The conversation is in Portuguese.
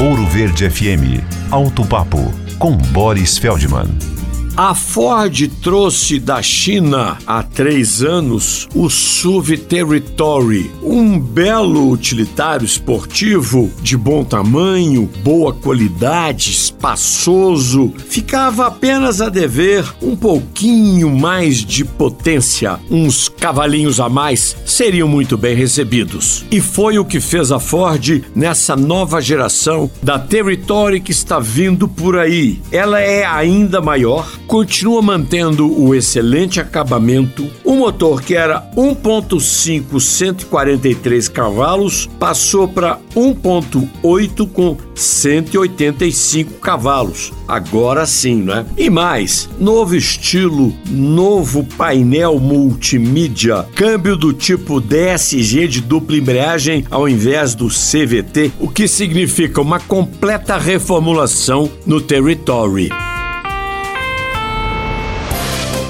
Ouro Verde FM. Alto Papo com Boris Feldman. A Ford trouxe da China há três anos o SUV Territory, um belo utilitário esportivo de bom tamanho, boa qualidade, espaçoso. Ficava apenas a dever um pouquinho mais de potência, uns cavalinhos a mais seriam muito bem recebidos. E foi o que fez a Ford nessa nova geração da Territory que está vindo por aí. Ela é ainda maior continua mantendo o excelente acabamento. O motor que era 1.5 143 cavalos passou para 1.8 com 185 cavalos. Agora sim, né? E mais, novo estilo, novo painel multimídia, câmbio do tipo DSG de dupla embreagem ao invés do CVT, o que significa uma completa reformulação no Territory.